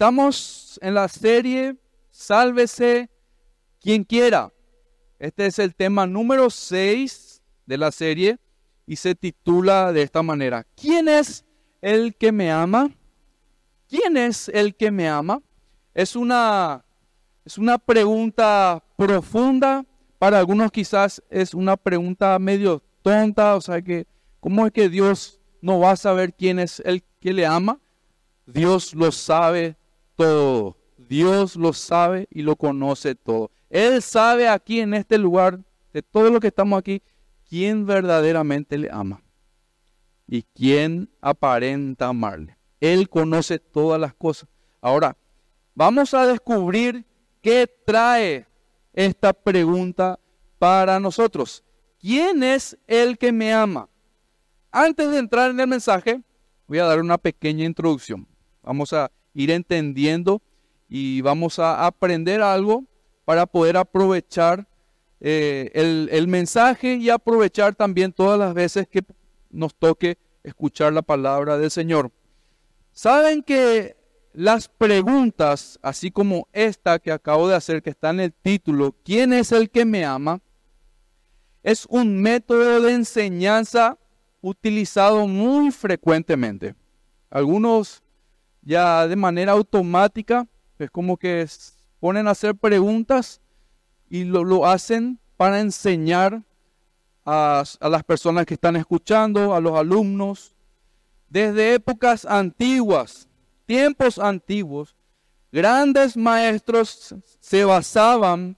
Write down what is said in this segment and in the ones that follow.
Estamos en la serie Sálvese quien quiera. Este es el tema número 6 de la serie y se titula de esta manera. ¿Quién es el que me ama? ¿Quién es el que me ama? Es una, es una pregunta profunda. Para algunos quizás es una pregunta medio tonta. O sea que, ¿cómo es que Dios no va a saber quién es el que le ama? Dios lo sabe todo. Dios lo sabe y lo conoce todo. Él sabe aquí en este lugar, de todo lo que estamos aquí, quién verdaderamente le ama y quién aparenta amarle. Él conoce todas las cosas. Ahora, vamos a descubrir qué trae esta pregunta para nosotros. ¿Quién es el que me ama? Antes de entrar en el mensaje, voy a dar una pequeña introducción. Vamos a ir entendiendo y vamos a aprender algo para poder aprovechar eh, el, el mensaje y aprovechar también todas las veces que nos toque escuchar la palabra del Señor. Saben que las preguntas, así como esta que acabo de hacer, que está en el título, ¿quién es el que me ama? Es un método de enseñanza utilizado muy frecuentemente. Algunos ya de manera automática, es como que ponen a hacer preguntas y lo, lo hacen para enseñar a, a, las personas que están escuchando, a los alumnos. Desde épocas antiguas, tiempos antiguos, grandes maestros se basaban,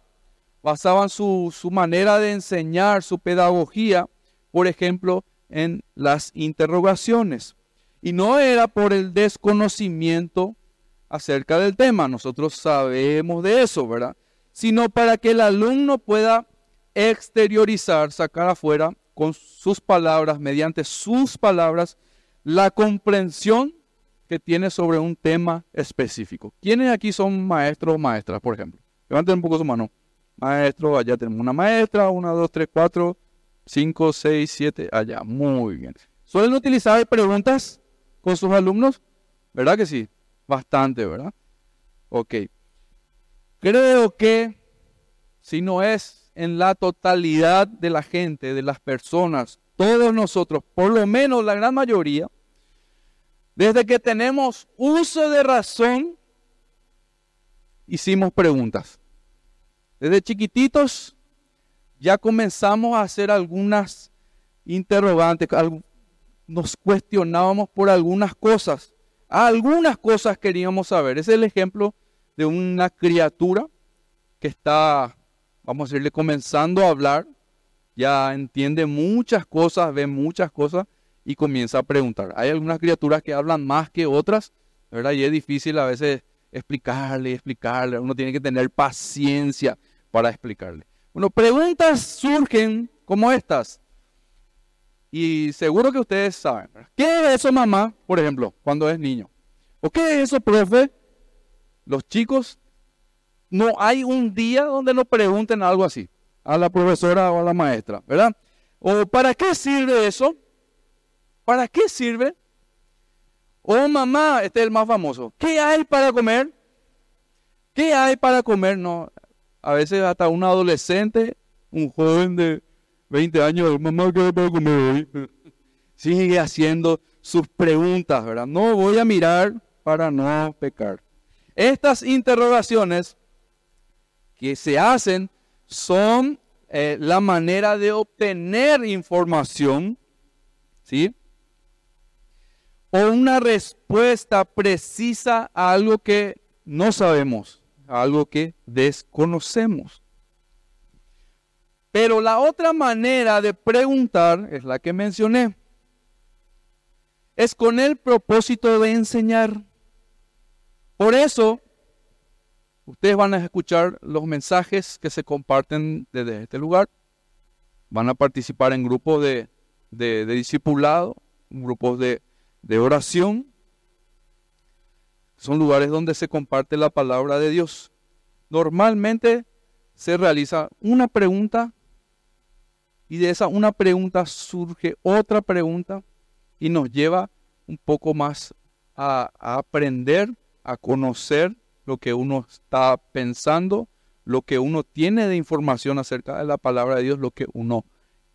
basaban su, su manera de enseñar, su pedagogía, por ejemplo, en las interrogaciones. Y no era por el desconocimiento acerca del tema, nosotros sabemos de eso, ¿verdad? Sino para que el alumno pueda exteriorizar, sacar afuera con sus palabras, mediante sus palabras, la comprensión que tiene sobre un tema específico. ¿Quiénes aquí son maestros o maestras, por ejemplo? Levanten un poco su mano. Maestro, allá tenemos una maestra, una, dos, tres, cuatro, cinco, seis, siete, allá. Muy bien. ¿Suelen utilizar preguntas con sus alumnos? ¿Verdad que sí? Bastante, ¿verdad? Ok. Creo que si no es en la totalidad de la gente, de las personas, todos nosotros, por lo menos la gran mayoría, desde que tenemos uso de razón, hicimos preguntas. Desde chiquititos ya comenzamos a hacer algunas interrogantes, nos cuestionábamos por algunas cosas. Algunas cosas queríamos saber. Es el ejemplo de una criatura que está, vamos a decirle, comenzando a hablar. Ya entiende muchas cosas, ve muchas cosas y comienza a preguntar. Hay algunas criaturas que hablan más que otras, ¿verdad? Y es difícil a veces explicarle, explicarle. Uno tiene que tener paciencia para explicarle. Bueno, preguntas surgen como estas. Y seguro que ustedes saben. ¿Qué es eso, mamá? Por ejemplo, cuando es niño. ¿O qué es eso, profe? Los chicos, no hay un día donde no pregunten algo así a la profesora o a la maestra, ¿verdad? ¿O para qué sirve eso? ¿Para qué sirve? Oh, mamá, este es el más famoso. ¿Qué hay para comer? ¿Qué hay para comer? No, a veces hasta un adolescente, un joven de 20 años, mamá, ¿qué puedo comer hoy? Sigue haciendo sus preguntas, ¿verdad? No voy a mirar para no pecar. Estas interrogaciones que se hacen son eh, la manera de obtener información, ¿sí? O una respuesta precisa a algo que no sabemos, a algo que desconocemos. Pero la otra manera de preguntar es la que mencioné. Es con el propósito de enseñar. Por eso, ustedes van a escuchar los mensajes que se comparten desde este lugar. Van a participar en grupos de, de, discipulado, grupos de oración. Son lugares donde se comparte la palabra de Dios. Normalmente se realiza una pregunta y de esa una pregunta surge otra pregunta y nos lleva un poco más a, aprender a conocer lo que uno está pensando, lo que uno tiene de información acerca de la palabra de Dios, lo que uno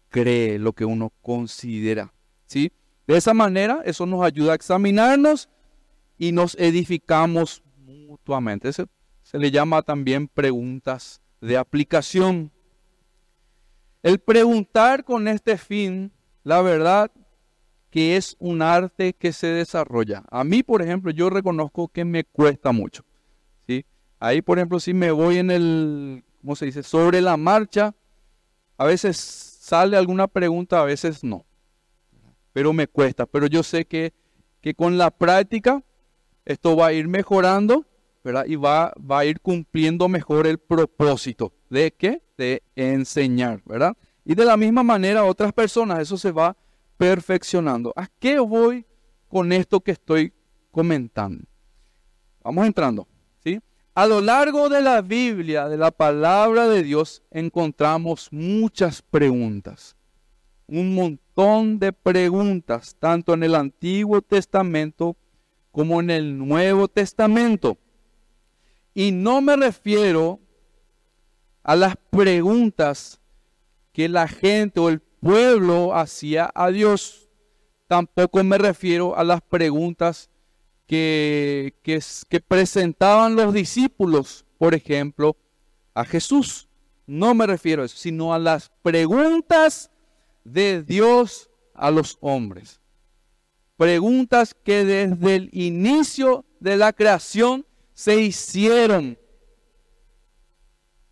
cree, lo que uno considera. ¿sí? De esa manera, eso nos ayuda a examinarnos y nos edificamos mutuamente. se le llama también preguntas de aplicación. El preguntar con este fin, la verdad que es un arte que se desarrolla. A mí, por ejemplo, yo reconozco que me cuesta mucho. ¿sí? Ahí, por ejemplo, si me voy en el, ¿cómo se dice? Sobre la marcha, a veces sale alguna pregunta, a veces no. Pero me cuesta. Pero yo sé que, que con la práctica esto va a ir mejorando ¿verdad? y va, va a ir cumpliendo mejor el propósito. ¿De qué? De enseñar, ¿verdad? Y de la misma manera otras personas, eso se va perfeccionando. ¿A qué voy con esto que estoy comentando? Vamos entrando, ¿sí? A lo largo de la Biblia, de la palabra de Dios, encontramos muchas preguntas. Un montón de preguntas, tanto en el Antiguo Testamento como en el Nuevo Testamento. Y no me refiero a las preguntas que la gente o el pueblo hacía a Dios. Tampoco me refiero a las preguntas que, que, presentaban los discípulos, por ejemplo, a Jesús. No me refiero a eso, sino a las preguntas de Dios a los hombres. Preguntas que desde el inicio de la creación se hicieron.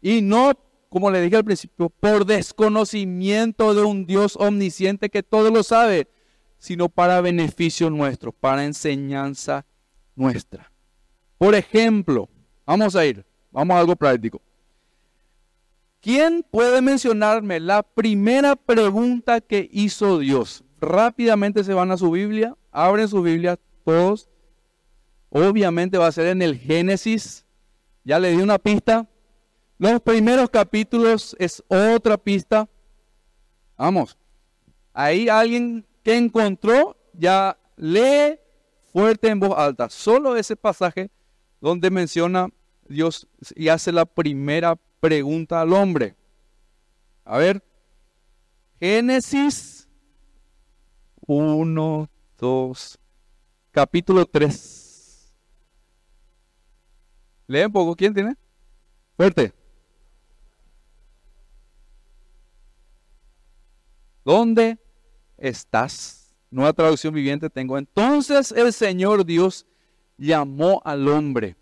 Y no como le dije al principio, por desconocimiento de un Dios omnisciente que todo lo sabe, sino para beneficio nuestro, para enseñanza nuestra. Por ejemplo, vamos a ir, vamos a algo práctico. ¿Quién puede mencionarme la primera pregunta que hizo Dios? Rápidamente se van a su Biblia, abren su Biblia todos. Obviamente va a ser en el Génesis. Ya le di una pista. Los primeros capítulos es otra pista. Vamos. Ahí alguien que encontró ya lee fuerte en voz alta. Solo ese pasaje donde menciona Dios y hace la primera pregunta al hombre. A ver. Génesis 1, 2, capítulo 3. Lee un poco. ¿Quién tiene? Fuerte. ¿Dónde estás? Nueva traducción viviente tengo. Entonces el Señor Dios llamó al hombre.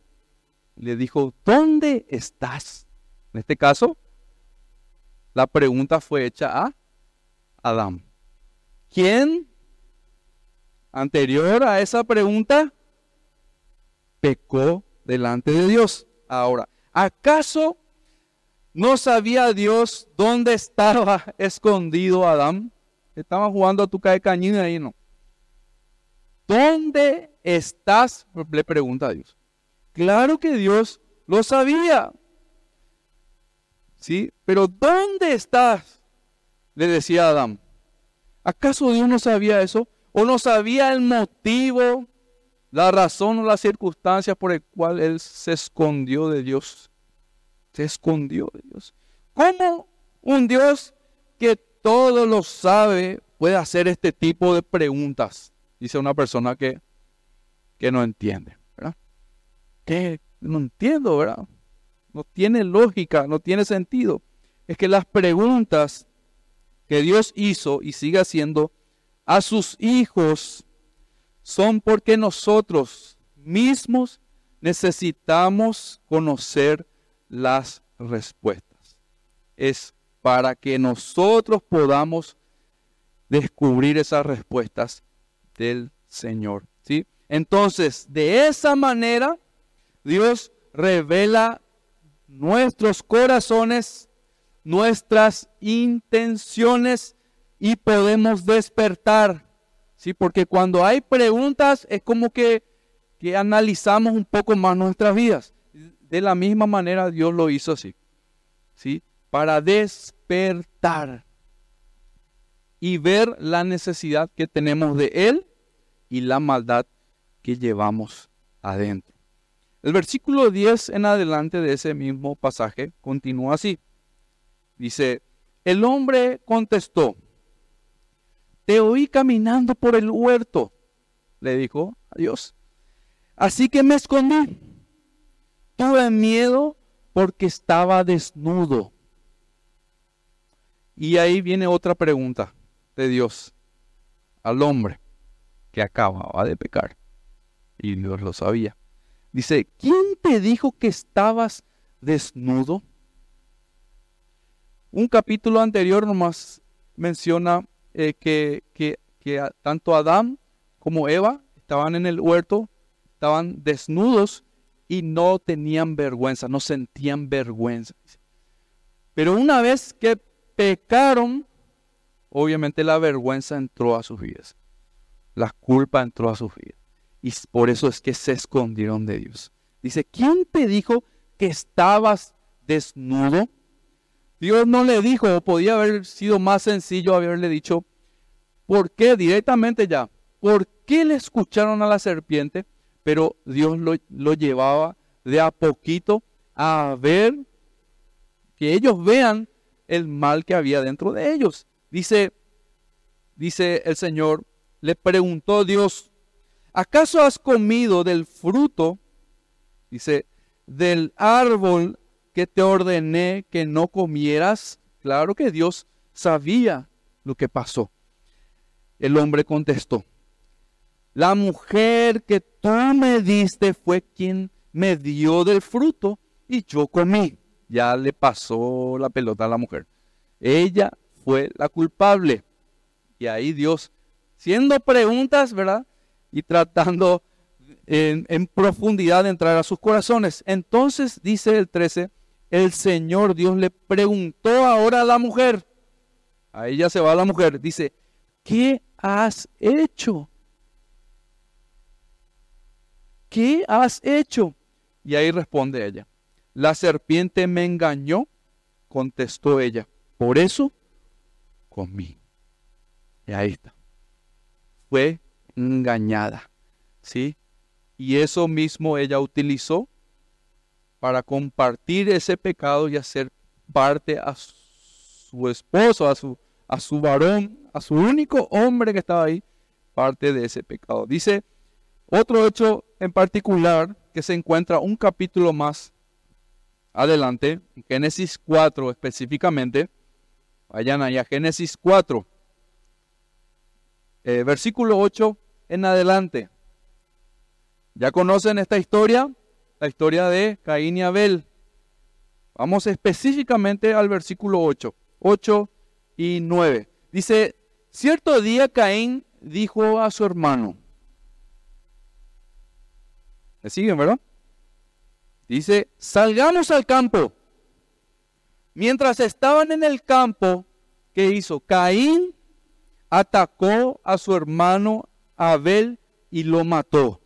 Le dijo, ¿dónde estás? En este caso, la pregunta fue hecha a Adán. ¿Quién anterior a esa pregunta pecó delante de Dios? Ahora, ¿acaso ¿No sabía Dios dónde estaba escondido Adán? Estaba jugando a tu cae cañina ahí, ¿no? ¿Dónde estás? Le pregunta a Dios. Claro que Dios lo sabía. ¿Sí? Pero ¿dónde estás? Le decía Adán. ¿Acaso Dios no sabía eso? ¿O no sabía el motivo, la razón o las circunstancias por el cual él se escondió de Dios? Se escondió de Dios. ¿Cómo un Dios que todo lo sabe puede hacer este tipo de preguntas? Dice una persona que, que no entiende, ¿verdad? Que no entiendo, ¿verdad? No tiene lógica, no tiene sentido. Es que las preguntas que Dios hizo y sigue haciendo a sus hijos son porque nosotros mismos necesitamos conocer las respuestas. Es para que nosotros podamos descubrir esas respuestas del Señor. ¿sí? Entonces, de esa manera, Dios revela nuestros corazones, nuestras intenciones y podemos despertar. ¿sí? Porque cuando hay preguntas es como que, que analizamos un poco más nuestras vidas. De la misma manera Dios lo hizo así, ¿sí? Para despertar y ver la necesidad que tenemos de Él y la maldad que llevamos adentro. El versículo 10 en adelante de ese mismo pasaje continúa así. Dice, el hombre contestó, te oí caminando por el huerto, le dijo a Dios. Así que me escondí. Tuve miedo porque estaba desnudo. Y ahí viene otra pregunta de Dios al hombre que acababa de pecar. Y Dios lo sabía. Dice, ¿quién te dijo que estabas desnudo? Un capítulo anterior nomás menciona eh, que, que, que tanto Adán como Eva estaban en el huerto, estaban desnudos y no tenían vergüenza, no sentían vergüenza. Pero una vez que pecaron, obviamente la vergüenza entró a sus vidas. La culpa entró a sus vidas. Y por eso es que se escondieron de Dios. Dice, ¿quién te dijo que estabas desnudo? Dios no le dijo, o podía haber sido más sencillo haberle dicho, ¿por qué? Directamente ya, ¿por qué le escucharon a la serpiente? Pero Dios lo, lo llevaba de a poquito a ver, que ellos vean el mal que había dentro de ellos. Dice, dice el Señor, le preguntó Dios, ¿acaso has comido del fruto? Dice, del árbol que te ordené que no comieras. Claro que Dios sabía lo que pasó. El hombre contestó, la mujer que tú me diste fue quien me dio del fruto y yo comí. Ya le pasó la pelota a la mujer. Ella fue la culpable. Y ahí Dios, siendo preguntas, ¿verdad? Y tratando en, profundidad de entrar a sus corazones. Entonces dice el 13, el Señor Dios le preguntó ahora a la mujer, a ella se va la mujer, dice, ¿qué has hecho? ¿Qué has hecho? Y ahí responde ella, la serpiente me engañó, contestó ella, por eso comí. Y ahí está. Fue engañada, ¿sí? Y eso mismo ella utilizó para compartir ese pecado y hacer parte a su esposo, a su, a su varón, a su único hombre que estaba ahí, parte de ese pecado. Dice otro hecho en particular que se encuentra un capítulo más adelante, Génesis 4 específicamente. Vayan allá, Génesis 4, eh, versículo 8 en adelante. ¿Ya conocen esta historia? la historia de Caín y Abel. Vamos específicamente al versículo 8, 8 y 9. Dice, cierto día Caín dijo a su hermano, ¿me siguen, verdad? Dice, salgamos al campo. Mientras estaban en el campo, ¿qué hizo? Caín atacó a su hermano Abel y lo mató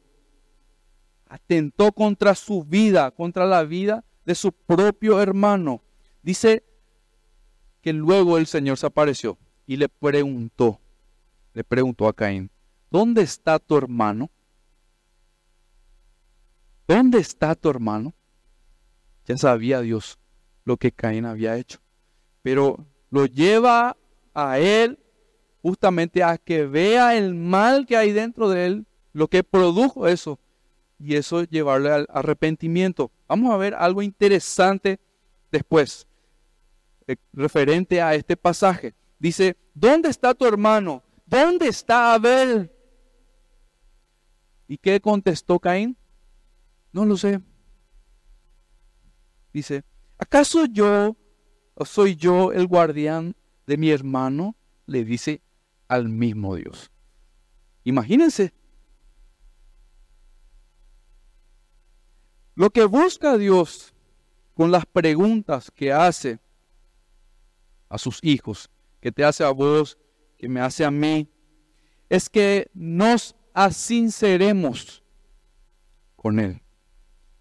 atentó contra su vida, contra la vida de su propio hermano. Dice que luego el Señor se apareció y le preguntó, le preguntó a Caín, ¿dónde está tu hermano? ¿Dónde está tu hermano? Ya sabía Dios lo que Caín había hecho, pero lo lleva a él justamente a que vea el mal que hay dentro de él, lo que produjo eso, y eso llevarle al arrepentimiento. Vamos a ver algo interesante después, eh, referente a este pasaje. Dice, ¿dónde está tu hermano? ¿Dónde está Abel? ¿Y qué contestó Caín? No lo sé. Dice, ¿acaso yo o soy yo el guardián de mi hermano? Le dice al mismo Dios. Imagínense, Lo que busca Dios con las preguntas que hace a sus hijos, que te hace a vos, que me hace a mí, es que nos asinceremos con Él.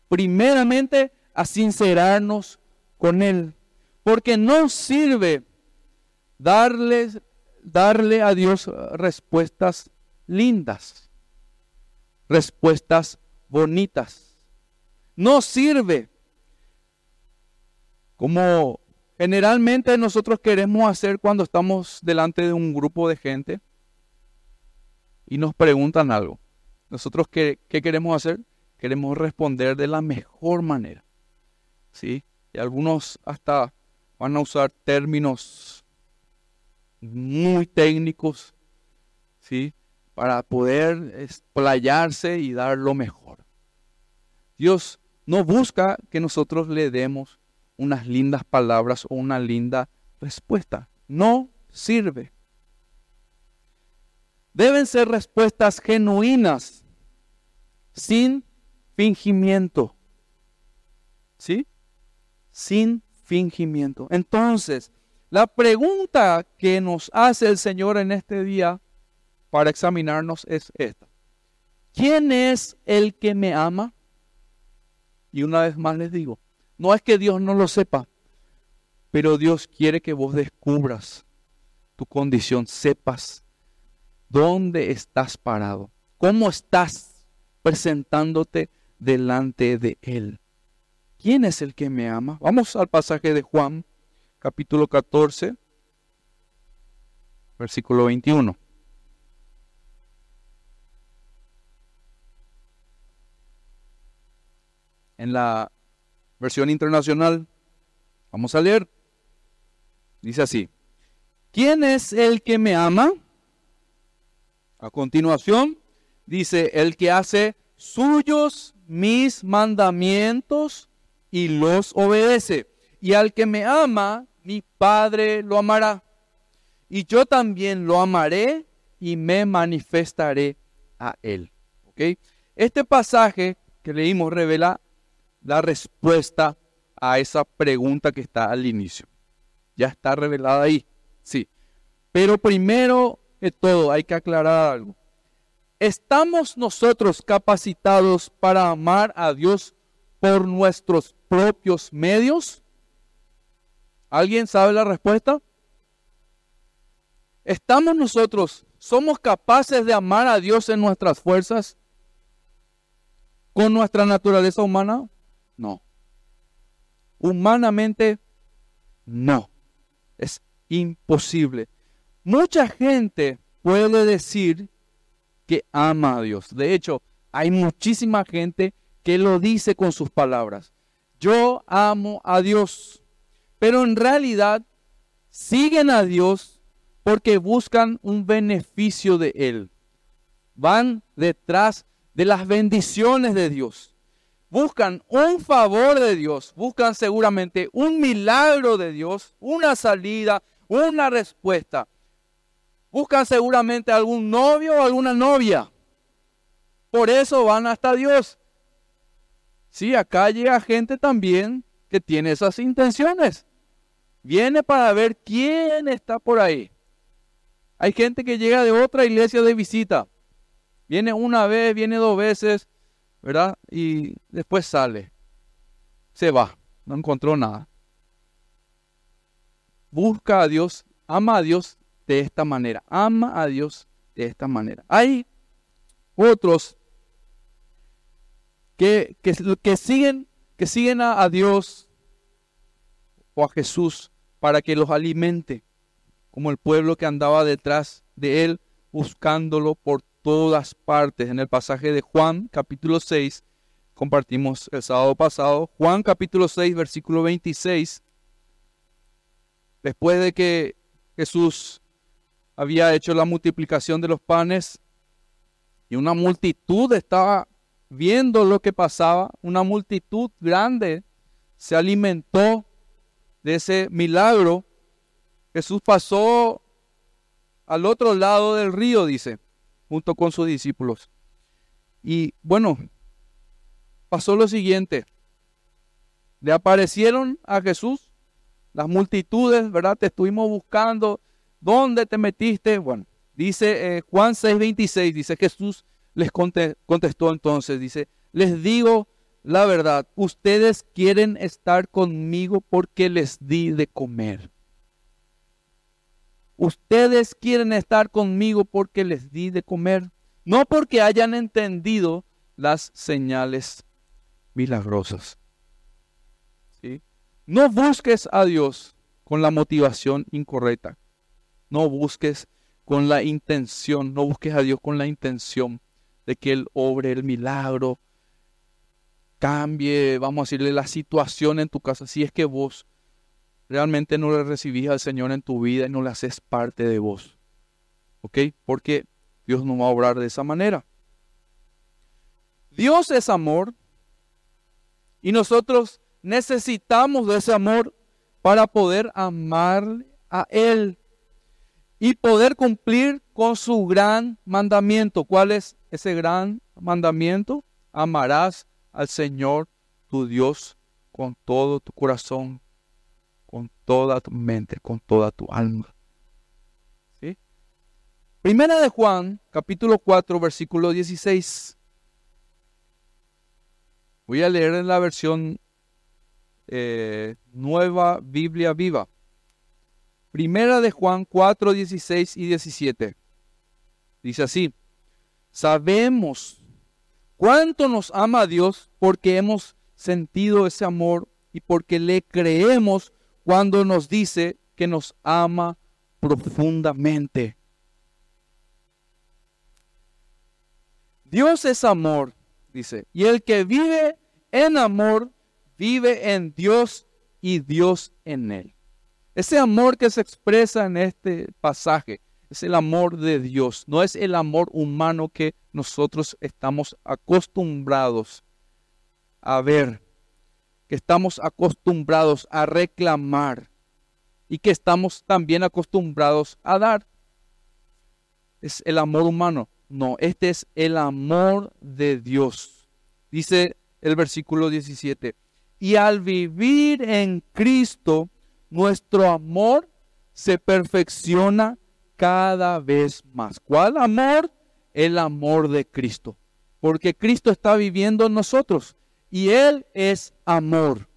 Primeramente, a sincerarnos con Él, porque no sirve darles, darle a Dios respuestas lindas, respuestas bonitas no sirve. Como generalmente nosotros queremos hacer cuando estamos delante de un grupo de gente y nos preguntan algo. Nosotros, ¿qué, qué queremos hacer? Queremos responder de la mejor manera. ¿Sí? Y algunos hasta van a usar términos muy técnicos, ¿sí? Para poder explayarse y dar lo mejor. Dios no busca que nosotros le demos unas lindas palabras o una linda respuesta. No sirve. Deben ser respuestas genuinas, sin fingimiento. ¿Sí? Sin fingimiento. Entonces, la pregunta que nos hace el Señor en este día para examinarnos es esta. ¿Quién es el que me ama? Y una vez más les digo, no es que Dios no lo sepa, pero Dios quiere que vos descubras tu condición, sepas dónde estás parado, cómo estás presentándote delante de Él. ¿Quién es el que me ama? Vamos al pasaje de Juan, capítulo 14, versículo 21. en la versión internacional. Vamos a leer. Dice así. ¿Quién es el que me ama? A continuación, dice, el que hace suyos mis mandamientos y los obedece. Y al que me ama, mi Padre lo amará. Y yo también lo amaré y me manifestaré a él. ¿Okay? Este pasaje que leímos revela la respuesta a esa pregunta que está al inicio. Ya está revelada ahí, sí. Pero primero de todo hay que aclarar algo. ¿Estamos nosotros capacitados para amar a Dios por nuestros propios medios? ¿Alguien sabe la respuesta? ¿Estamos nosotros, somos capaces de amar a Dios en nuestras fuerzas? ¿Con nuestra naturaleza humana? No. Humanamente, no. Es imposible. Mucha gente puede decir que ama a Dios. De hecho, hay muchísima gente que lo dice con sus palabras. Yo amo a Dios. Pero en realidad siguen a Dios porque buscan un beneficio de Él. Van detrás de las bendiciones de Dios buscan un favor de Dios, buscan seguramente un milagro de Dios, una salida, una respuesta. Buscan seguramente algún novio o alguna novia. Por eso van hasta Dios. Sí, acá llega gente también que tiene esas intenciones. Viene para ver quién está por ahí. Hay gente que llega de otra iglesia de visita. Viene una vez, viene dos veces ¿verdad? Y después sale, se va, no encontró nada. Busca a Dios, ama a Dios de esta manera, ama a Dios de esta manera. Hay otros que, que, siguen, que siguen a, a Dios o a Jesús para que los alimente, como el pueblo que andaba detrás de él buscándolo por todas partes. En el pasaje de Juan capítulo 6, compartimos el sábado pasado, Juan capítulo 6, versículo 26, después de que Jesús había hecho la multiplicación de los panes y una multitud estaba viendo lo que pasaba, una multitud grande se alimentó de ese milagro. Jesús pasó al otro lado del río, dice junto con sus discípulos. Y bueno, pasó lo siguiente. Le aparecieron a Jesús las multitudes, ¿verdad? Te estuvimos buscando. ¿Dónde te metiste? Bueno, dice eh, Juan 6:26, dice Jesús les contestó entonces, dice, les digo la verdad, ustedes quieren estar conmigo porque les di de comer. Ustedes quieren estar conmigo porque les di de comer, no porque hayan entendido las señales milagrosas. ¿Sí? No busques a Dios con la motivación incorrecta. No busques con la intención, no busques a Dios con la intención de que Él obre el milagro, cambie, vamos a decirle, la situación en tu casa. Si es que vos realmente no le recibís al Señor en tu vida y no le haces parte de vos. ¿Ok? Porque Dios no va a obrar de esa manera. Dios es amor y nosotros necesitamos de ese amor para poder amar a Él y poder cumplir con su gran mandamiento. ¿Cuál es ese gran mandamiento? Amarás al Señor tu Dios con todo tu corazón, con toda tu mente, con toda tu alma. ¿Sí? Primera de Juan, capítulo 4, versículo 16. Voy a leer en la versión eh, Nueva Biblia Viva. Primera de Juan 4, 16 y 17. Dice así, sabemos cuánto nos ama Dios porque hemos sentido ese amor y porque le creemos cuando nos dice que nos ama profundamente. Dios es amor, dice, y el que vive en amor, vive en Dios y Dios en él. Ese amor que se expresa en este pasaje es el amor de Dios, no es el amor humano que nosotros estamos acostumbrados a ver, que estamos acostumbrados a reclamar y que estamos también acostumbrados a dar. Es el amor humano. No, este es el amor de Dios. Dice el versículo 17. Y al vivir en Cristo, nuestro amor se perfecciona cada vez más. ¿Cuál amor? El amor de Cristo. Porque Cristo está viviendo en nosotros y Él es amor.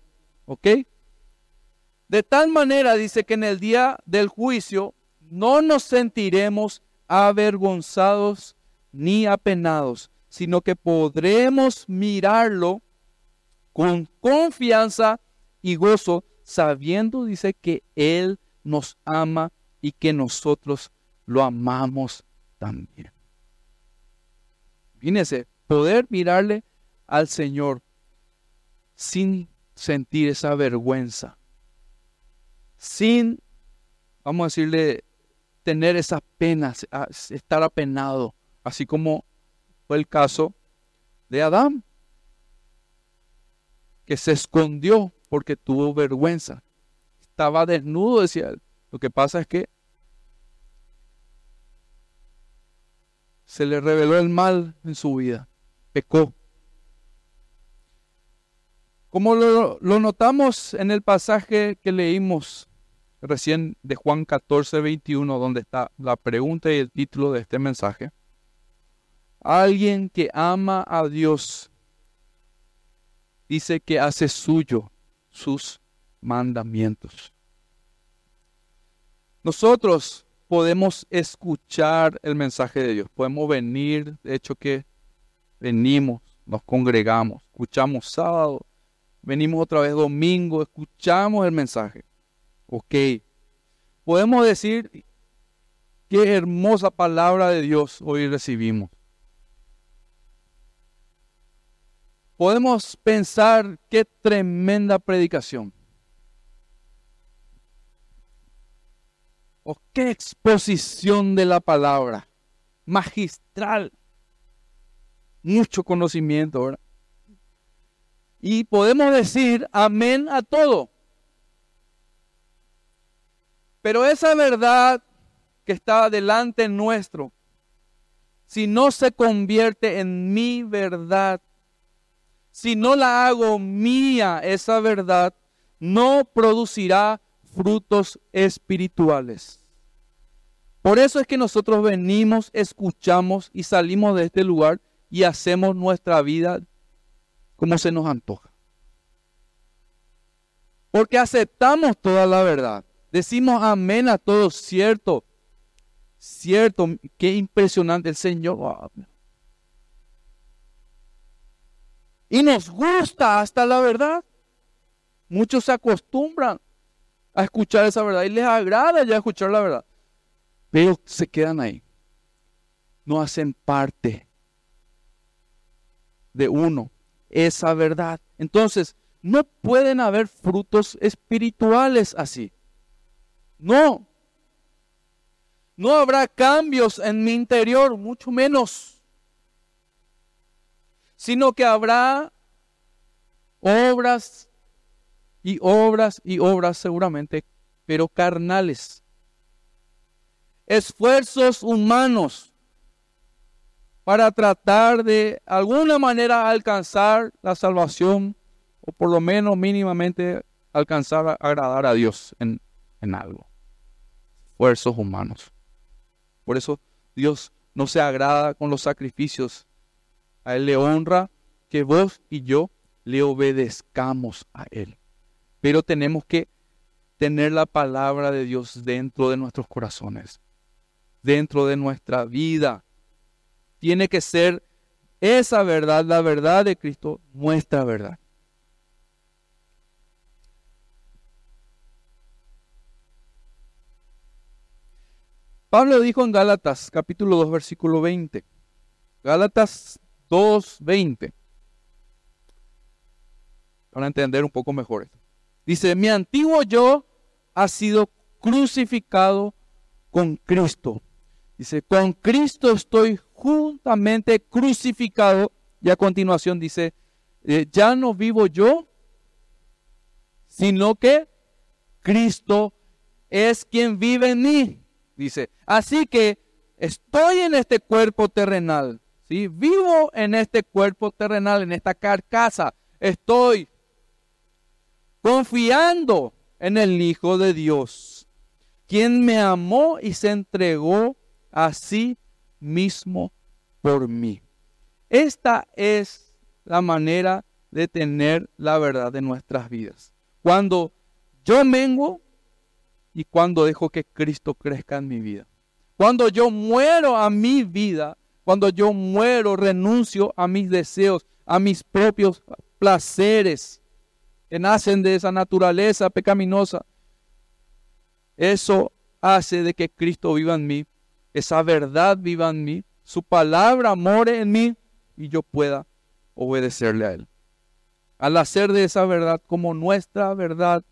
¿Ok? De tal manera dice que en el día del juicio no nos sentiremos avergonzados ni apenados, sino que podremos mirarlo con confianza y gozo, sabiendo, dice, que Él nos ama y que nosotros lo amamos también. Fíjense, poder mirarle al Señor sin sentir esa vergüenza, sin, vamos a decirle, tener esas penas, estar apenado, así como fue el caso de Adán, que se escondió porque tuvo vergüenza. Estaba desnudo, decía él. Lo que pasa es que se le reveló el mal en su vida, pecó. Como lo, notamos en el pasaje que leímos recién de Juan 14, 21, donde está la pregunta y el título de este mensaje, alguien que ama a Dios dice que hace suyo sus mandamientos. Nosotros podemos escuchar el mensaje de Dios, podemos venir, de hecho que venimos, nos congregamos, escuchamos sábado, venimos otra vez domingo, escuchamos el mensaje. Ok, podemos decir qué hermosa palabra de Dios hoy recibimos. Podemos pensar qué tremenda predicación. qué exposición de la palabra. Magistral. Mucho conocimiento, ¿verdad? Y podemos decir amén a todo. Pero esa verdad que está delante nuestro, si no se convierte en mi verdad, si no la hago mía esa verdad, no producirá frutos espirituales. Por eso es que nosotros venimos, escuchamos y salimos de este lugar y hacemos nuestra vida como se nos antoja. Porque aceptamos toda la verdad. Decimos amén a todo, cierto. Cierto, qué impresionante el Señor. Y nos gusta hasta la verdad. Muchos se acostumbran a escuchar esa verdad y les agrada ya escuchar la verdad. Pero se quedan ahí. No hacen parte de uno esa verdad. Entonces, no pueden haber frutos espirituales así. No. No habrá cambios en mi interior, mucho menos. Sino que habrá obras y obras y obras seguramente, pero carnales. Esfuerzos humanos para tratar de alguna manera alcanzar la salvación o por lo menos mínimamente alcanzar a agradar a Dios en, en algo. Esfuerzos humanos. Por eso Dios no se agrada con los sacrificios. A Él le honra que vos y yo le obedezcamos a Él. Pero tenemos que tener la palabra de Dios dentro de nuestros corazones, dentro de nuestra vida. Tiene que ser esa verdad, la verdad de Cristo, nuestra verdad. Pablo dijo en Gálatas capítulo 2 versículo 20. Gálatas 2, 20. Para entender un poco mejor esto. Dice, mi antiguo yo ha sido crucificado con Cristo. Dice, con Cristo estoy juntamente crucificado. Y a continuación dice, eh, ya no vivo yo, sino que Cristo es quien vive en mí. Dice, así que estoy en este cuerpo terrenal, Vivo en este cuerpo terrenal, en esta carcasa. Estoy confiando en el Hijo de Dios, quien me amó y se entregó a sí mismo por mí. Esta es la manera de tener la verdad de nuestras vidas. Cuando yo mengo, y cuando dejo que Cristo crezca en mi vida. Cuando yo muero a mi vida, cuando yo muero, renuncio a mis deseos, a mis propios placeres que nacen de esa naturaleza pecaminosa. Eso hace de que Cristo viva en mí, esa verdad viva en mí, su palabra more en mí y yo pueda obedecerle a Él. Al hacer de esa verdad como nuestra verdad,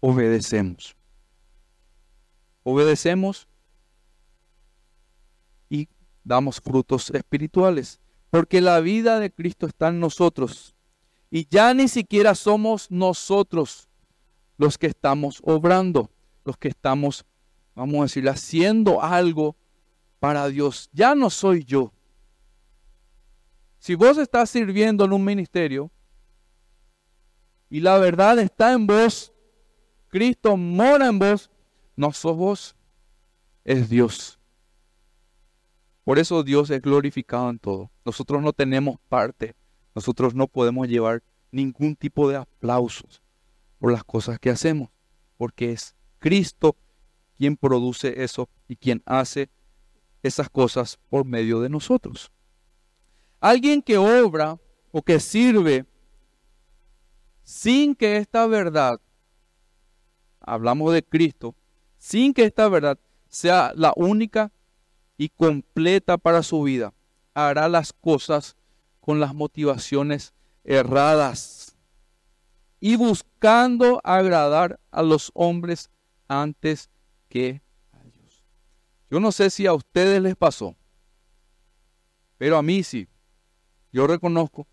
obedecemos obedecemos damos frutos espirituales. Porque la vida de Cristo está en nosotros. Y ya ni siquiera somos nosotros los que estamos obrando, los que estamos, vamos a decir, haciendo algo para Dios. Ya no soy yo. Si vos estás sirviendo en un ministerio y la verdad está en vos, Cristo mora en vos, no sos vos, es Dios. Por eso Dios es glorificado en todo. Nosotros no tenemos parte. Nosotros no podemos llevar ningún tipo de aplausos por las cosas que hacemos. Porque es Cristo quien produce eso y quien hace esas cosas por medio de nosotros. Alguien que obra o que sirve sin que esta verdad, hablamos de Cristo, sin que esta verdad sea la única y completa para su vida. Hará las cosas con las motivaciones erradas y buscando agradar a los hombres antes que a Dios. Yo no sé si a ustedes les pasó, pero a mí sí. Yo reconozco,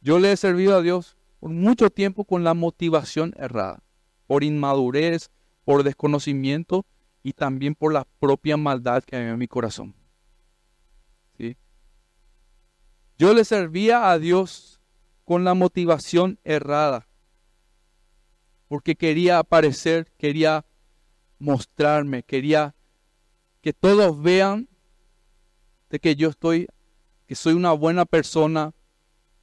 yo le he servido a Dios por mucho tiempo con la motivación errada, por inmadurez, por desconocimiento y también por la propia maldad que había en mi corazón. ¿Sí? Yo le servía a Dios con la motivación errada, porque quería aparecer, quería mostrarme, quería que todos vean de que yo estoy, que soy una buena persona,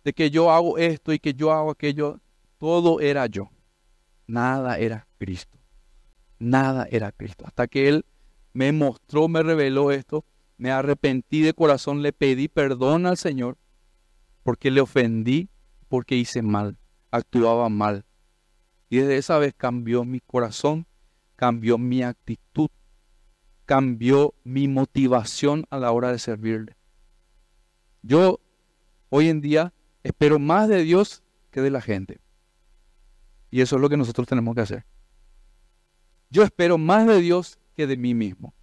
de que yo hago esto y que yo hago aquello. Todo era yo, nada era Cristo nada era Cristo. Hasta que Él me mostró, me reveló esto, me arrepentí de corazón, le pedí perdón al Señor porque le ofendí porque hice mal, actuaba mal. Y desde esa vez cambió mi corazón, cambió mi actitud, cambió mi motivación a la hora de servirle. Yo hoy en día espero más de Dios que de la gente. Y eso es lo que nosotros tenemos que hacer. Yo espero más de Dios que de mí mismo.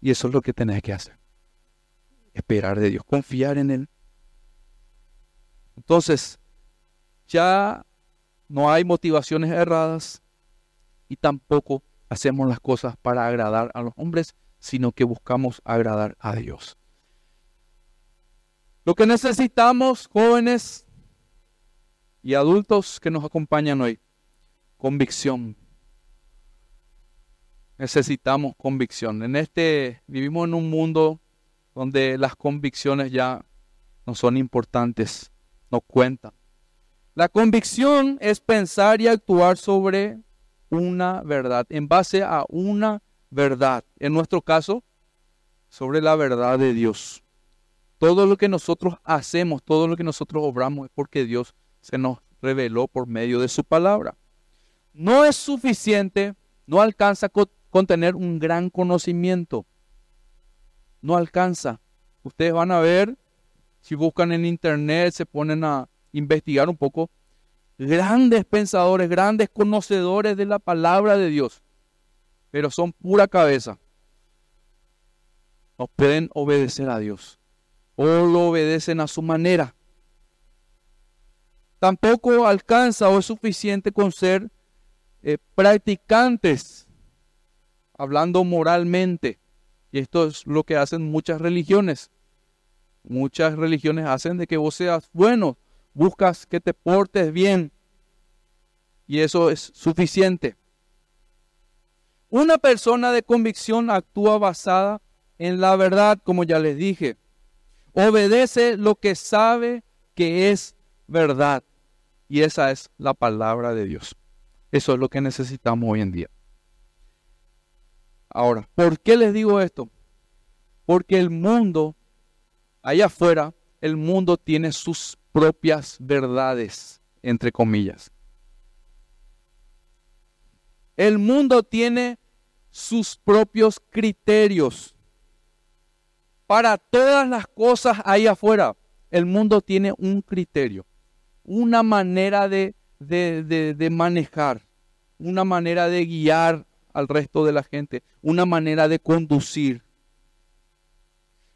Y eso es lo que tenés que hacer. Esperar de Dios, confiar en Él. Entonces, ya no hay motivaciones erradas y tampoco hacemos las cosas para agradar a los hombres, sino que buscamos agradar a Dios. Lo que necesitamos, jóvenes y adultos que nos acompañan hoy, convicción. Necesitamos convicción. En este vivimos en un mundo donde las convicciones ya no son importantes, no cuentan. La convicción es pensar y actuar sobre una verdad, en base a una verdad. En nuestro caso, sobre la verdad de Dios. Todo lo que nosotros hacemos, todo lo que nosotros obramos es porque Dios se nos reveló por medio de su palabra. No es suficiente, no alcanza con tener un gran conocimiento. No alcanza. Ustedes van a ver, si buscan en internet, se ponen a investigar un poco, grandes pensadores, grandes conocedores de la palabra de Dios, pero son pura cabeza. No pueden obedecer a Dios o lo obedecen a su manera. Tampoco alcanza o es suficiente con ser eh, practicantes, hablando moralmente. Y esto es lo que hacen muchas religiones. Muchas religiones hacen de que vos seas bueno, buscas que te portes bien y eso es suficiente. Una persona de convicción actúa basada en la verdad, como ya les dije. Obedece lo que sabe que es verdad. Y esa es la palabra de Dios. Eso es lo que necesitamos hoy en día. Ahora, ¿por qué les digo esto? Porque el mundo, allá afuera, el mundo tiene sus propias verdades, entre comillas. El mundo tiene sus propios criterios. Para todas las cosas ahí afuera, el mundo tiene un criterio, una manera de, de, manejar, una manera de guiar al resto de la gente, una manera de conducir.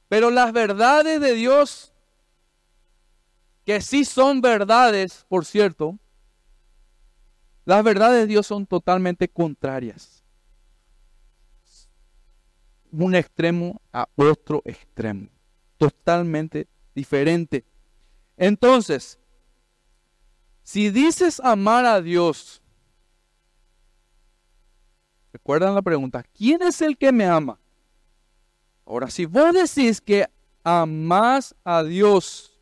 Pero las verdades de Dios que sí son verdades, por cierto, las verdades de Dios son totalmente contrarias. Un extremo a otro extremo. Totalmente diferente. Entonces, si dices amar a Dios, recuerdan la pregunta, ¿quién es el que me ama? Ahora, si vos decís que amás a Dios,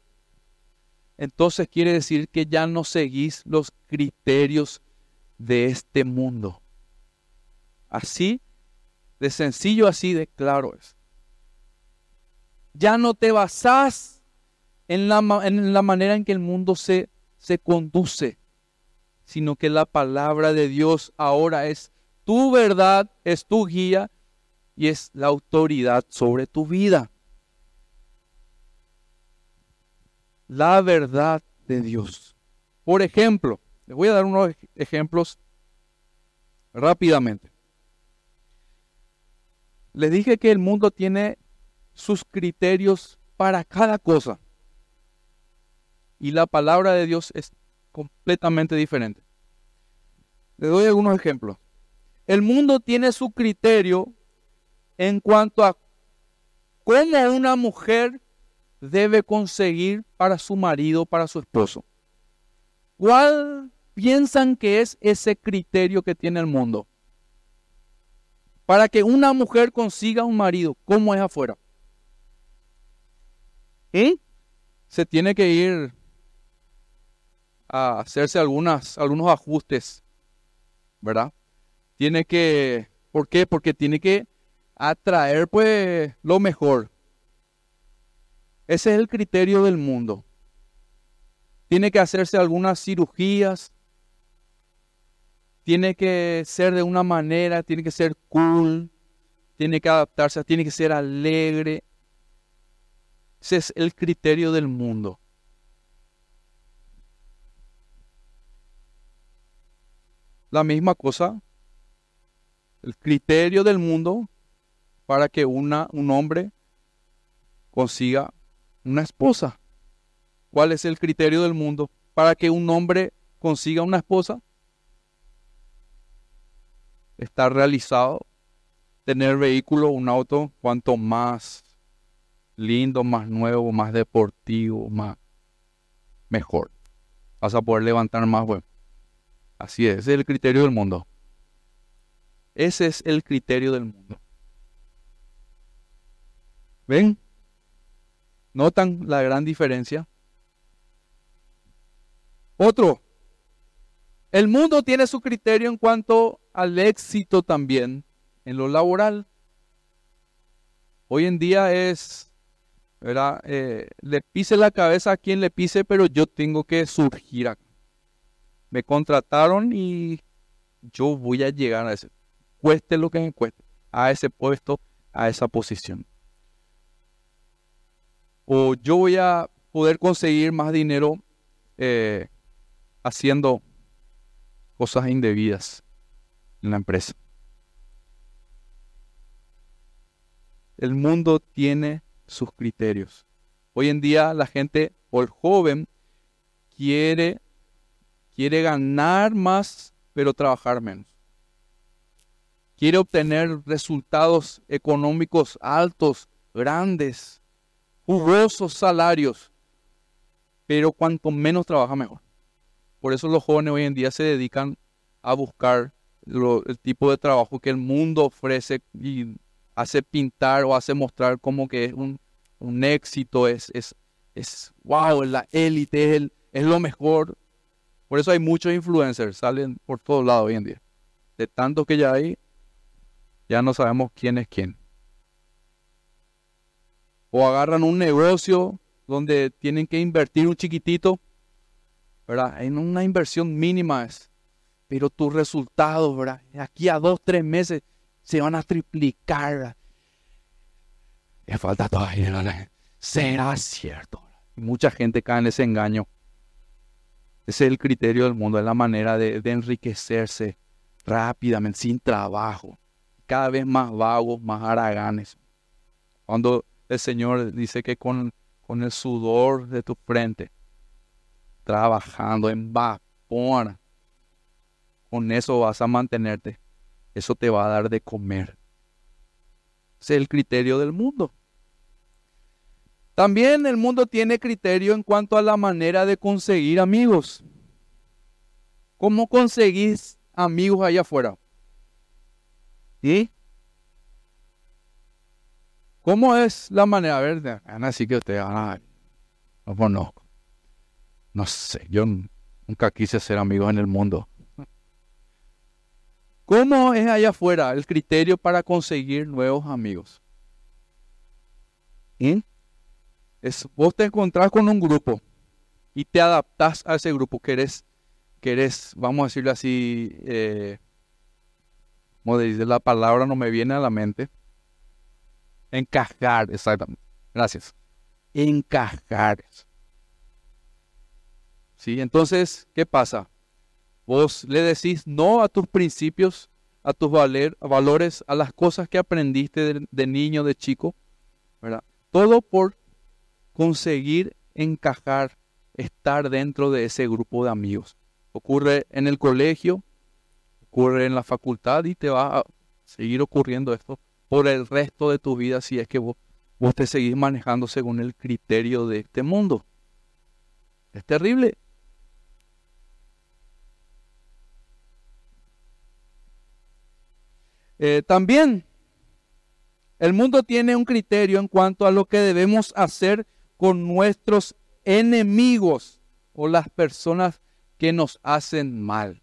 entonces quiere decir que ya no seguís los criterios de este mundo. Así de sencillo, así de claro es. Ya no te basás en la, en la manera en que el mundo se, se conduce, sino que la palabra de Dios ahora es tu verdad, es tu guía y es la autoridad sobre tu vida. la verdad de Dios. Por ejemplo, les voy a dar unos ejemplos rápidamente. Les dije que el mundo tiene sus criterios para cada cosa. Y la palabra de Dios es completamente diferente. Les doy algunos ejemplos. El mundo tiene su criterio en cuanto a cómo una mujer debe conseguir para su marido, para su esposo? ¿Cuál piensan que es ese criterio que tiene el mundo? Para que una mujer consiga un marido, ¿cómo es afuera? ¿Y? Se tiene que ir a hacerse algunas, algunos ajustes, ¿verdad? Tiene que, ¿por qué? Porque tiene que atraer pues lo mejor, ese es el criterio del mundo. tiene que hacerse algunas cirugías, tiene que ser de una manera, tiene que ser cool, tiene que adaptarse, tiene que ser alegre. Ese es el criterio del mundo. La misma cosa, el criterio del mundo para que una, un hombre consiga una esposa. ¿Cuál es el criterio del mundo para que un hombre consiga una esposa? Estar realizado, tener vehículo, un auto, cuanto más lindo, más nuevo, más deportivo, más mejor. Vas a poder levantar más bueno. Así es, ese es el criterio del mundo. Ese es el criterio del mundo. ¿Ven? ¿Notan la gran diferencia? Otro, el mundo tiene su criterio en cuanto al éxito también en lo laboral. Hoy en día es, ¿verdad? Eh, le pise la cabeza a quien le pise, pero yo tengo que surgir. Me contrataron y yo voy a llegar a ese, cueste lo que me cueste, a ese puesto, a esa posición. O yo voy a poder conseguir más dinero eh, haciendo cosas indebidas en la empresa. El mundo tiene sus criterios. Hoy en día la gente o el joven quiere, quiere ganar más, pero trabajar menos. Quiere obtener resultados económicos altos, grandes, jugosos salarios, pero cuanto menos trabaja mejor. Por eso los jóvenes hoy en día se dedican a buscar el tipo de trabajo que el mundo ofrece y hace pintar o hace mostrar como que es un, éxito, es, es, es wow, la élite, es, es lo mejor. Por eso hay muchos influencers, salen por todos lados hoy en día. De tanto que ya hay, ya no sabemos quién es quién. O agarran un negocio donde tienen que invertir un chiquitito ¿verdad? En una inversión mínima es, pero tus resultados, ¿verdad? Aquí a dos, tres meses se van a triplicar. Le falta todavía, será cierto. Mucha gente cae en ese engaño. Ese es el criterio del mundo, es la manera de, enriquecerse rápidamente, sin trabajo. Cada vez más vagos, más haraganes. Cuando el Señor dice que con, con el sudor de tu frente trabajando en vapor. Con eso vas a mantenerte. Eso te va a dar de comer. Ese es el criterio del mundo. También el mundo tiene criterio en cuanto a la manera de conseguir amigos. ¿Cómo conseguís amigos allá afuera? ¿Y? ¿Cómo es la manera? A ver, Ana, así que usted, ah, no conozco. No sé, yo nunca quise ser amigo en el mundo. ¿Cómo es allá afuera el criterio para conseguir nuevos amigos? ¿Y? Es, vos te encontrás con un grupo y te adaptás a ese grupo. Querés, querés vamos a decirlo así, eh, como dice la palabra, no me viene a la mente. Encajar, exactamente. Gracias. Encajar. ¿Sí? Entonces, ¿qué pasa? Vos le decís no a tus principios, a tus valores, a las cosas que aprendiste de, niño, de chico, ¿verdad? Todo por conseguir encajar, estar dentro de ese grupo de amigos. Ocurre en el colegio, ocurre en la facultad y te va a seguir ocurriendo esto por el resto de tu vida si es que vos, vos te seguís manejando según el criterio de este mundo. Es terrible. Eh, también el mundo tiene un criterio en cuanto a lo que debemos hacer con nuestros enemigos o las personas que nos hacen mal.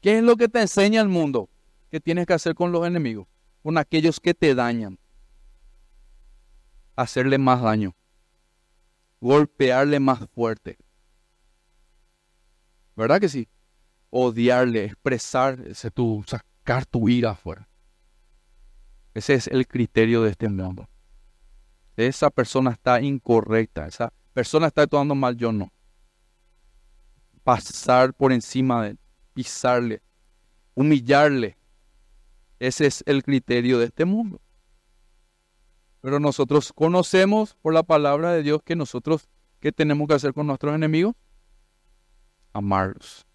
¿Qué es lo que te enseña el mundo? ¿Qué tienes que hacer con los enemigos? Con aquellos que te dañan. Hacerle más daño. Golpearle más fuerte. ¿Verdad que sí? Odiarle, expresar, ese tu, sacar tu ira afuera. Ese es el criterio de este mundo. Esa persona está incorrecta, esa persona está actuando mal, yo no. Pasar por encima de él, pisarle, humillarle. Ese es el criterio de este mundo. Pero nosotros conocemos por la palabra de Dios que nosotros, ¿qué tenemos que hacer con nuestros enemigos? Amarlos.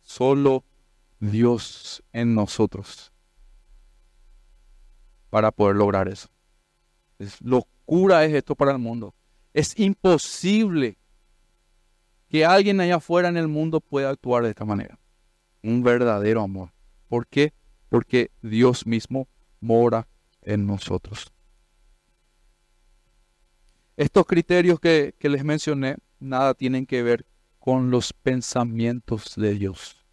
Solo Dios en nosotros para poder lograr eso. Es locura es esto para el mundo. Es imposible que alguien allá afuera en el mundo pueda actuar de esta manera. Un verdadero amor. ¿Por qué? Porque Dios mismo mora en nosotros. Estos criterios que, que, les mencioné nada tienen que ver con los pensamientos de Dios.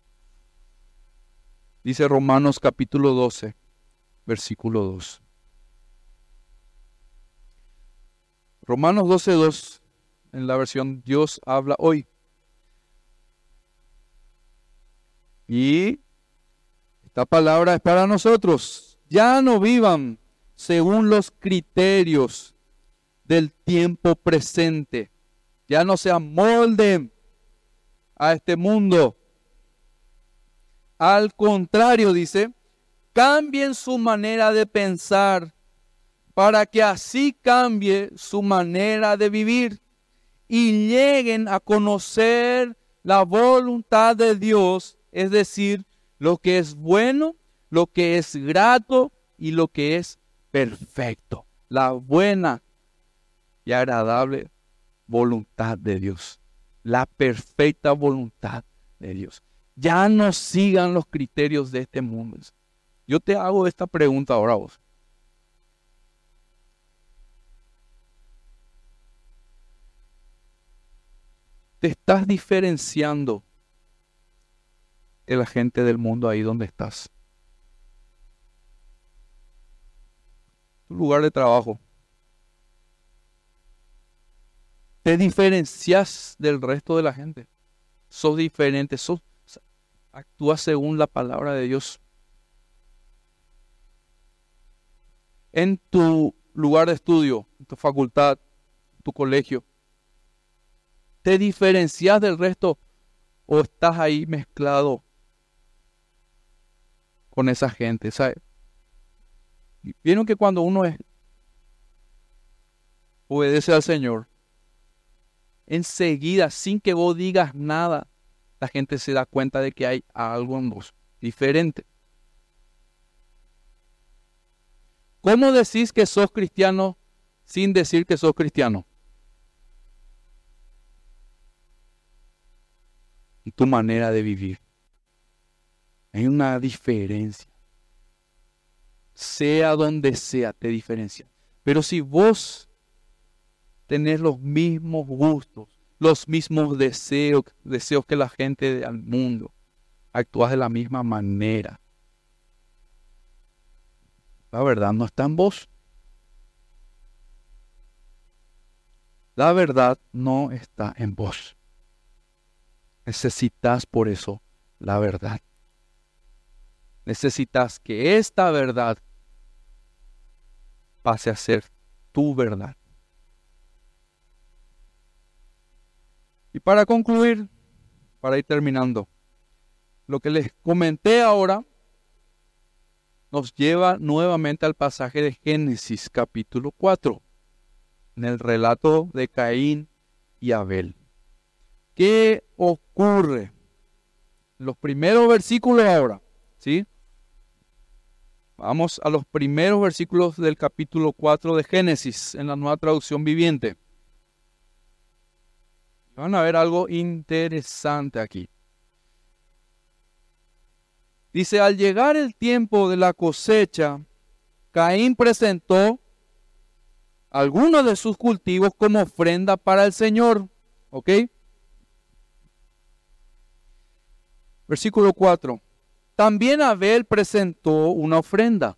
Dice Romanos capítulo 12, versículo 2. Romanos 12, 2, en la versión Dios habla hoy. Y esta palabra es para nosotros. Ya no vivan según los criterios del tiempo presente. Ya no se amolden a este mundo. Al contrario, dice, cambien su manera de pensar para que así cambie su manera de vivir y lleguen a conocer la voluntad de Dios, es decir, lo que es bueno, lo que es grato y lo que es perfecto. La buena y agradable voluntad de Dios. La perfecta voluntad de Dios. Ya no sigan los criterios de este mundo. Yo te hago esta pregunta ahora vos. te estás diferenciando la gente del mundo ahí donde estás. Tu lugar de trabajo. Te diferencias del resto de la gente. Sos diferente, sos, actúas según la palabra de Dios. En tu lugar de estudio, en tu facultad, tu colegio, ¿Te diferencias del resto o estás ahí mezclado con esa gente? ¿sabes? Vieron que cuando uno es, obedece al Señor, enseguida, sin que vos digas nada, la gente se da cuenta de que hay algo en vos diferente. ¿Cómo decís que sos cristiano sin decir que sos cristiano? tu manera de vivir. Hay una diferencia. Sea donde sea, te diferencia. Pero si vos tenés los mismos gustos, los mismos deseos, deseos que la gente del mundo, actúas de la misma manera. La verdad no está en vos. La verdad no está en vos. Necesitas por eso la verdad. Necesitas que esta verdad pase a ser tu verdad. Y para concluir, para ir terminando, lo que les comenté ahora nos lleva nuevamente al pasaje de Génesis capítulo 4, en el relato de Caín y Abel. ¿Qué ocurre? Los primeros versículos ahora, ¿sí? Vamos a los primeros versículos del capítulo 4 de Génesis en la nueva traducción viviente. Van a ver algo interesante aquí. Dice, al llegar el tiempo de la cosecha, Caín presentó algunos de sus cultivos como ofrenda para el Señor. ¿Ok? Versículo 4. También Abel presentó una ofrenda.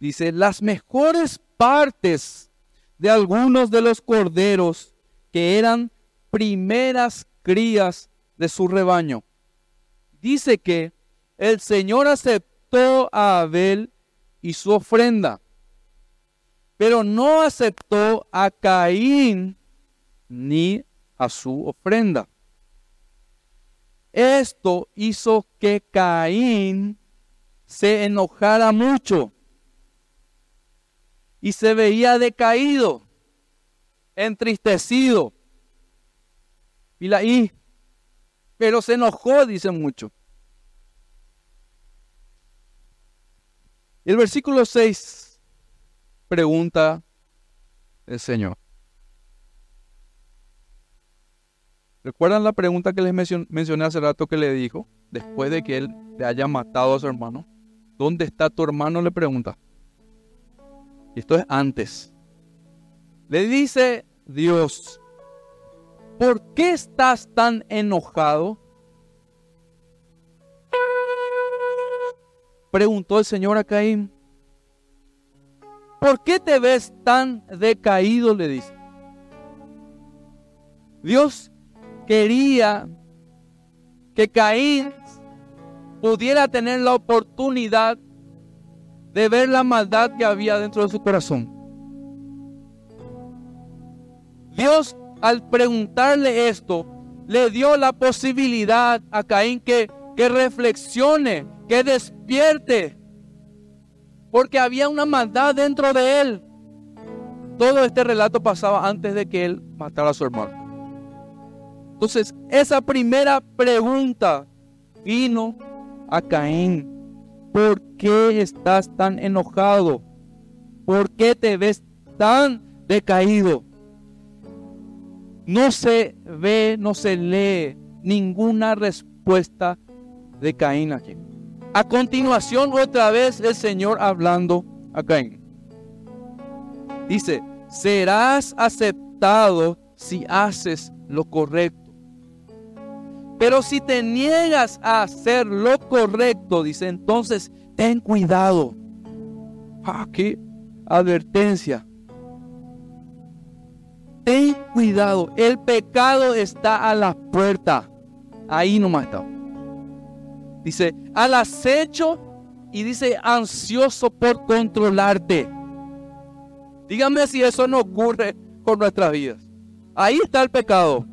Dice, las mejores partes de algunos de los corderos que eran primeras crías de su rebaño. Dice que el Señor aceptó a Abel y su ofrenda, pero no aceptó a Caín ni a su ofrenda. Esto hizo que Caín se enojara mucho y se veía decaído, entristecido. Y la pero se enojó, dicen mucho. El versículo 6 pregunta el Señor. ¿Recuerdan la pregunta que les mencioné hace rato que le dijo? Después de que él le haya matado a su hermano. ¿Dónde está tu hermano? Le pregunta. Y esto es antes. Le dice Dios, ¿por qué estás tan enojado? Preguntó el Señor a Caín. ¿Por qué te ves tan decaído? Le dice. Dios quería que Caín pudiera tener la oportunidad de ver la maldad que había dentro de su corazón. Dios al preguntarle esto, le dio la posibilidad a Caín que, que reflexione, que despierte, porque había una maldad dentro de él. Todo este relato pasaba antes de que él matara a su hermano. Entonces, esa primera pregunta vino a Caín. ¿Por qué estás tan enojado? ¿Por qué te ves tan decaído? No se ve, no se lee ninguna respuesta de Caín aquí. A continuación, otra vez el Señor hablando a Caín. Dice, serás aceptado si haces lo correcto. Pero si te niegas a hacer lo correcto, dice, entonces ten cuidado. Qué advertencia. Ten cuidado. El pecado está a la puerta. Ahí nomás está. Dice, al acecho y dice, ansioso por controlarte. Dígame si eso no ocurre con nuestras vidas. Ahí está el pecado.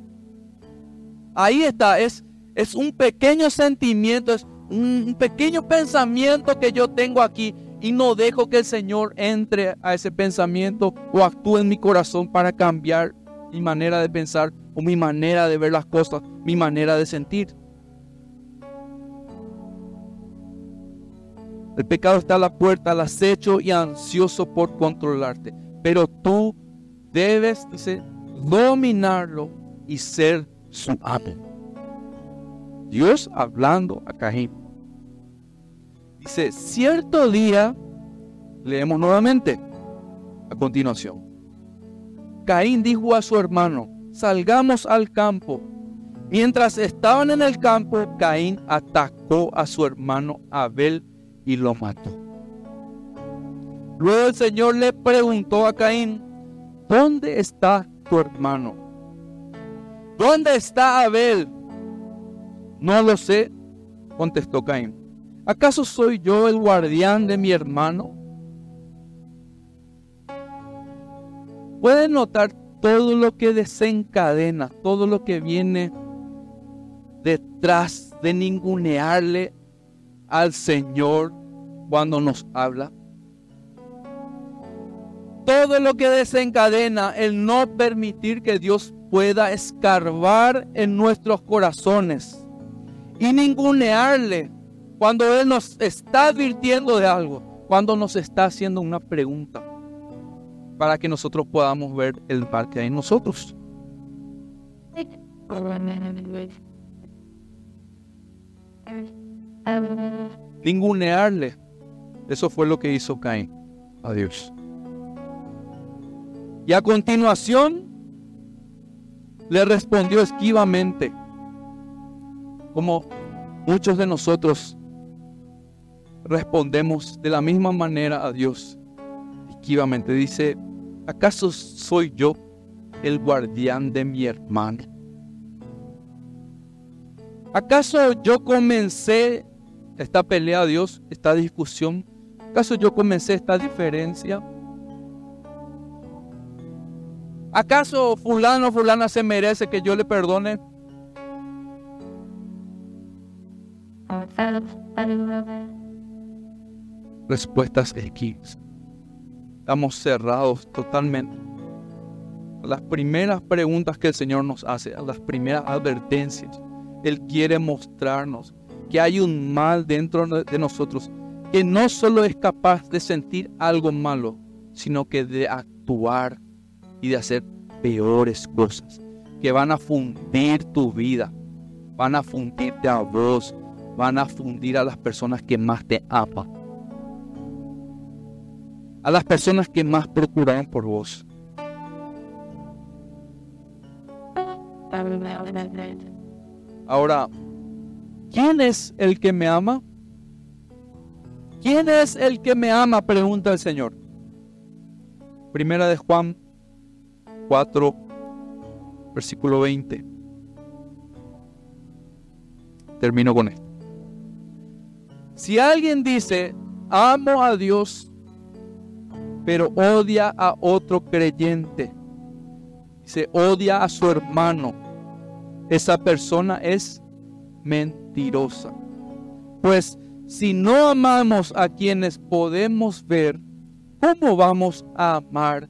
Ahí está, es, es un pequeño sentimiento, es un pequeño pensamiento que yo tengo aquí y no dejo que el Señor entre a ese pensamiento o actúe en mi corazón para cambiar mi manera de pensar o mi manera de ver las cosas, mi manera de sentir. El pecado está a la puerta, al acecho y ansioso por controlarte. Pero tú debes, dice, dominarlo y ser su amo. Dios hablando a Caín. Dice, cierto día, leemos nuevamente a continuación. Caín dijo a su hermano, salgamos al campo. Mientras estaban en el campo, Caín atacó a su hermano Abel y lo mató. Luego el Señor le preguntó a Caín, ¿dónde está tu hermano? ¿Dónde está Abel? No lo sé, contestó Caín. ¿Acaso soy yo el guardián de mi hermano? Pueden notar todo lo que desencadena, todo lo que viene detrás de ningunearle al Señor cuando nos habla. Todo lo que desencadena el no permitir que Dios pueda escarbar en nuestros corazones y ningunearle cuando Él nos está advirtiendo de algo, cuando nos está haciendo una pregunta, para que nosotros podamos ver el par que hay en nosotros. Ningunearle. Eso fue lo que hizo Caín a Dios. Y a continuación, le respondió esquivamente, como muchos de nosotros respondemos de la misma manera a Dios, esquivamente. Dice, ¿acaso soy yo el guardián de mi hermano? ¿Acaso yo comencé esta pelea, Dios, esta discusión? ¿Acaso yo comencé esta diferencia? ¿Acaso fulano o fulana se merece que yo le perdone? Respuestas X. Estamos cerrados totalmente. Las primeras preguntas que el Señor nos hace, las primeras advertencias, Él quiere mostrarnos que hay un mal dentro de nosotros que no solo es capaz de sentir algo malo, sino que de actuar y de hacer peores cosas que van a fundir tu vida, van a fundirte a vos, van a fundir a las personas que más te aman, a las personas que más procuran por vos. Ahora, ¿quién es el que me ama? ¿Quién es el que me ama? Pregunta el Señor. Primera de Juan 4, versículo 20. Termino con esto. Si alguien dice, amo a Dios, pero odia a otro creyente, se odia a su hermano, esa persona es mentirosa. Pues si no amamos a quienes podemos ver, ¿cómo vamos a amar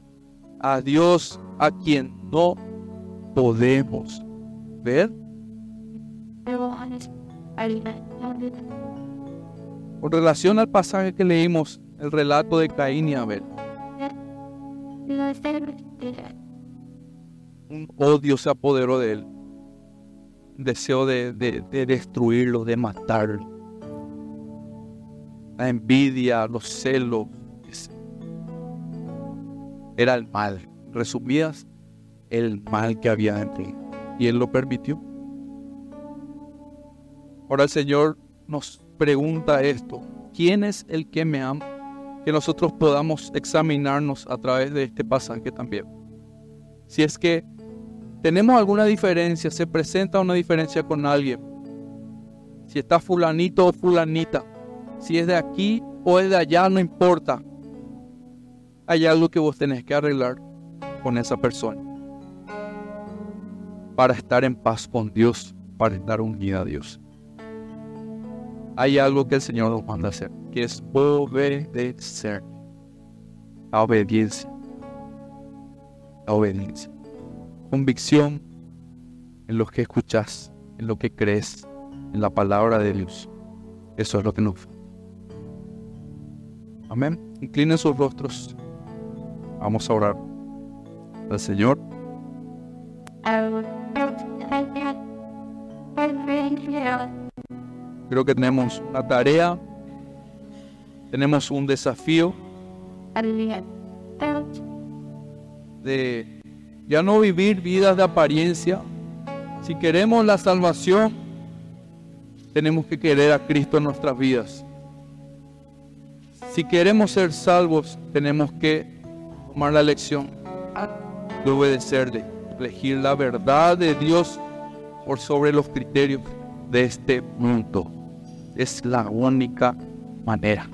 a Dios a quien no podemos ver? Con relación al pasaje que leímos, el relato de Caín y Abel, un odio se apoderó de él, deseo de, de destruirlo, de matarlo la envidia, los celos. Era el mal. Resumidas, el mal que había en ti. Y Él lo permitió. Ahora el Señor nos pregunta esto. ¿Quién es el que me ama? Que nosotros podamos examinarnos a través de este pasaje también. Si es que tenemos alguna diferencia, se presenta una diferencia con alguien. Si está fulanito o fulanita, si es de aquí o es de allá, no importa. Hay algo que vos tenés que arreglar con esa persona. Para estar en paz con Dios, para estar unida a Dios. Hay algo que el Señor nos manda hacer, que es obedecer. La obediencia. La obediencia. Convicción en lo que escuchas, en lo que crees, en la palabra de Dios. Eso es lo que nos Amén. Inclinen sus rostros. Vamos a orar al Señor. Creo que tenemos una tarea, tenemos un desafío de ya no vivir vidas de apariencia. Si queremos la salvación, tenemos que querer a Cristo en nuestras vidas. Si queremos ser salvos, tenemos que tomar la lección de obedecerle, elegir la verdad de Dios por sobre los criterios de este mundo. Es la única manera.